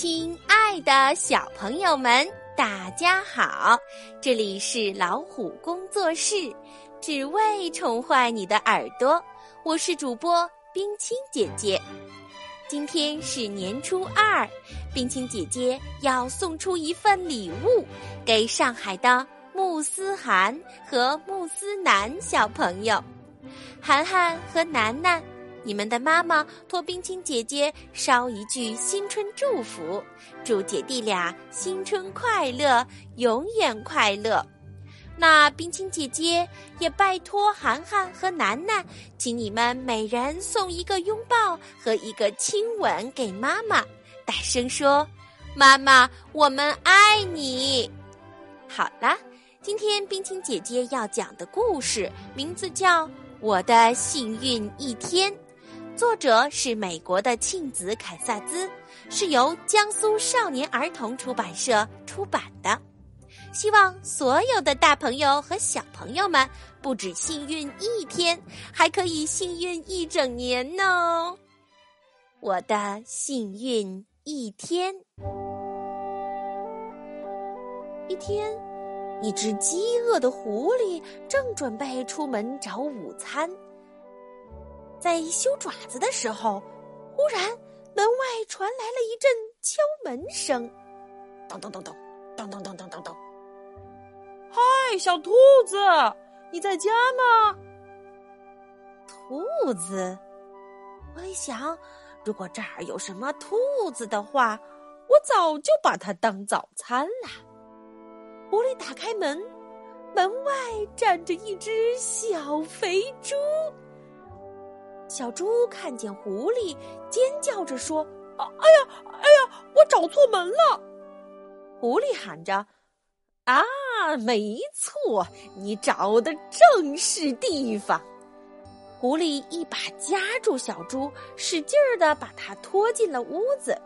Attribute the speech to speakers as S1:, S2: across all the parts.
S1: 亲爱的小朋友们，大家好！这里是老虎工作室，只为宠坏你的耳朵。我是主播冰清姐姐。今天是年初二，冰清姐姐要送出一份礼物给上海的慕思涵和慕思南小朋友。涵涵和楠楠。你们的妈妈托冰清姐姐捎一句新春祝福，祝姐弟俩新春快乐，永远快乐。那冰清姐姐也拜托涵涵和楠楠，请你们每人送一个拥抱和一个亲吻给妈妈，大声说：“妈妈，我们爱你。”好了，今天冰清姐姐要讲的故事名字叫《我的幸运一天》。作者是美国的庆子凯萨兹，是由江苏少年儿童出版社出版的。希望所有的大朋友和小朋友们不止幸运一天，还可以幸运一整年呢！我的幸运一天。一天，一只饥饿的狐狸正准备出门找午餐。在修爪子的时候，忽然门外传来了一阵敲门声，咚咚咚咚，咚咚咚咚咚咚。
S2: 嗨，小兔子，你在家吗？
S1: 兔子，我一想，如果这儿有什么兔子的话，我早就把它当早餐了。狐狸打开门，门外站着一只小肥猪。小猪看见狐狸，尖叫着说：“啊，哎呀，哎呀，我找错门了！”狐狸喊着：“啊，没错，你找的正是地方。”狐狸一把夹住小猪，使劲儿的把它拖进了屋子。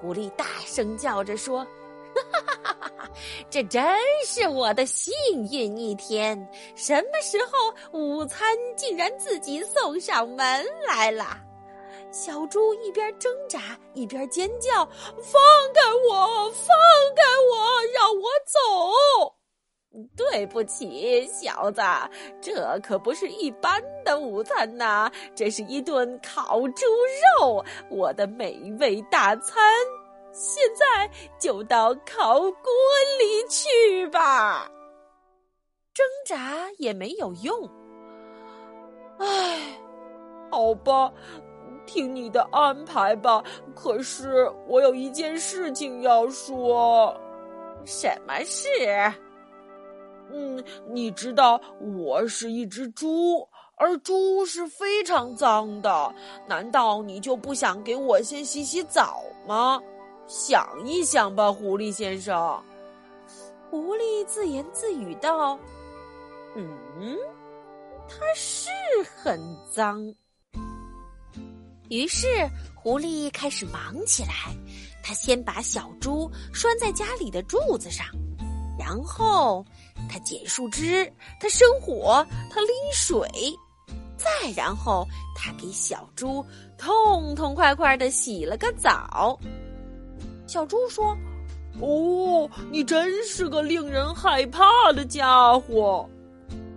S1: 狐狸大声叫着说。哈哈哈哈！这真是我的幸运一天。什么时候午餐竟然自己送上门来了？小猪一边挣扎一边尖叫：“放开我！放开我！让我走！”对不起，小子，这可不是一般的午餐呐，这是一顿烤猪肉，我的美味大餐。现在就到烤锅里去吧，挣扎也没有用。
S2: 唉，好吧，听你的安排吧。可是我有一件事情要说。
S1: 什么事？
S2: 嗯，你知道我是一只猪，而猪是非常脏的。难道你就不想给我先洗洗澡吗？想一想吧，狐狸先生。
S1: 狐狸自言自语道：“嗯，它是很脏。”于是狐狸开始忙起来。他先把小猪拴在家里的柱子上，然后他剪树枝，他生火，他拎水，再然后他给小猪痛痛快快的洗了个澡。小猪说：“
S2: 哦，你真是个令人害怕的家伙。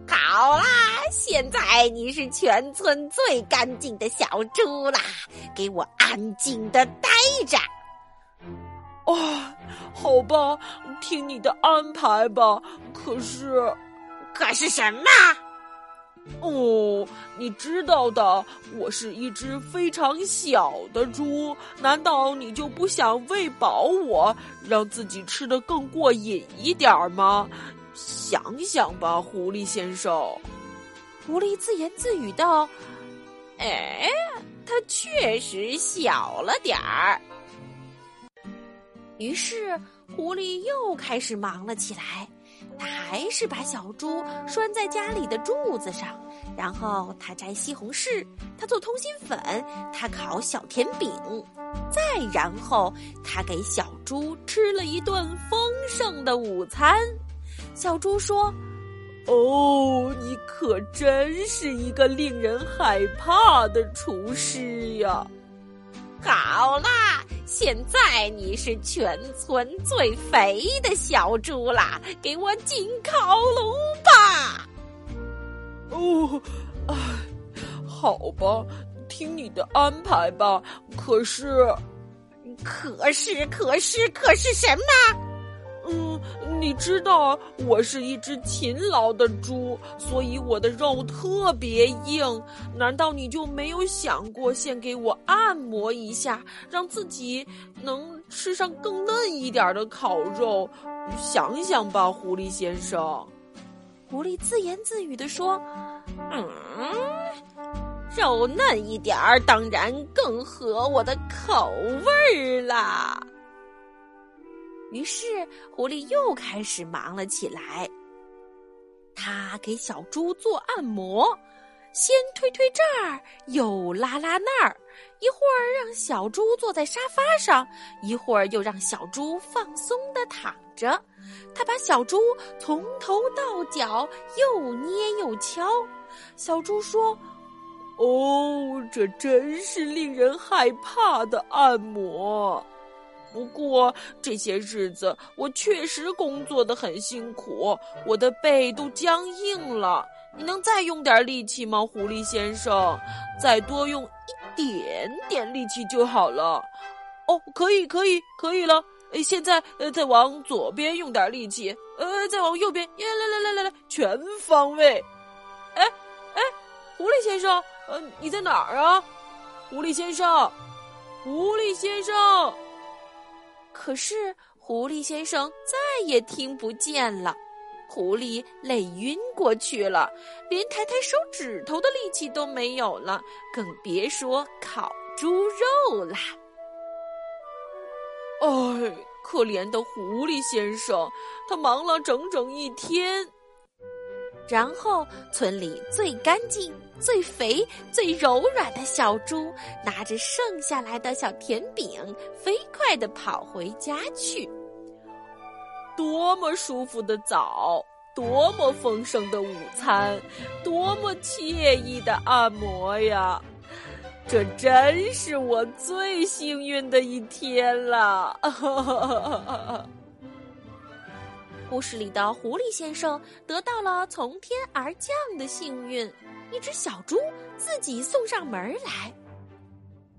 S1: 好啦，现在你是全村最干净的小猪啦，给我安静的待着。
S2: 哦，好吧，听你的安排吧。可是，
S1: 可是什么？”
S2: 哦，你知道的，我是一只非常小的猪。难道你就不想喂饱我，让自己吃的更过瘾一点吗？想想吧，狐狸先生。
S1: 狐狸自言自语道：“哎，它确实小了点儿。”于是，狐狸又开始忙了起来。他还是把小猪拴在家里的柱子上，然后他摘西红柿，他做通心粉，他烤小甜饼，再然后他给小猪吃了一顿丰盛的午餐。小猪说：“
S2: 哦，你可真是一个令人害怕的厨师呀！”
S1: 好啦，现在你是全村最肥的小猪啦，给我进烤炉吧！
S2: 哦，唉，好吧，听你的安排吧。可是，
S1: 可是，可是，可是什么？
S2: 嗯，你知道我是一只勤劳的猪，所以我的肉特别硬。难道你就没有想过先给我按摩一下，让自己能吃上更嫩一点的烤肉？想想吧，狐狸先生。
S1: 狐狸自言自语地说：“嗯，肉嫩一点儿，当然更合我的口味儿啦。”于是，狐狸又开始忙了起来。他给小猪做按摩，先推推这儿，又拉拉那儿，一会儿让小猪坐在沙发上，一会儿又让小猪放松的躺着。他把小猪从头到脚又捏又敲。小猪说：“
S2: 哦，这真是令人害怕的按摩。”不过这些日子我确实工作的很辛苦，我的背都僵硬了。你能再用点力气吗，狐狸先生？再多用一点点力气就好了。哦，可以，可以，可以了。现在呃，再往左边用点力气，呃，再往右边，耶，来来来来来，全方位。哎哎，狐狸先生，呃，你在哪儿啊？狐狸先生，狐狸先生。
S1: 可是狐狸先生再也听不见了，狐狸累晕过去了，连抬抬手指头的力气都没有了，更别说烤猪肉啦。
S2: 哎，可怜的狐狸先生，他忙了整整一天。
S1: 然后，村里最干净、最肥、最柔软的小猪，拿着剩下来的小甜饼，飞快地跑回家去。
S2: 多么舒服的澡，多么丰盛的午餐，多么惬意的按摩呀！这真是我最幸运的一天了。
S1: 故事里的狐狸先生得到了从天而降的幸运，一只小猪自己送上门来，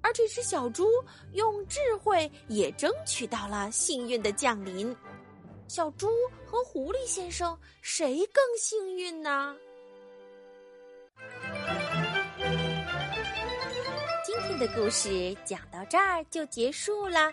S1: 而这只小猪用智慧也争取到了幸运的降临。小猪和狐狸先生谁更幸运呢？今天的故事讲到这儿就结束了。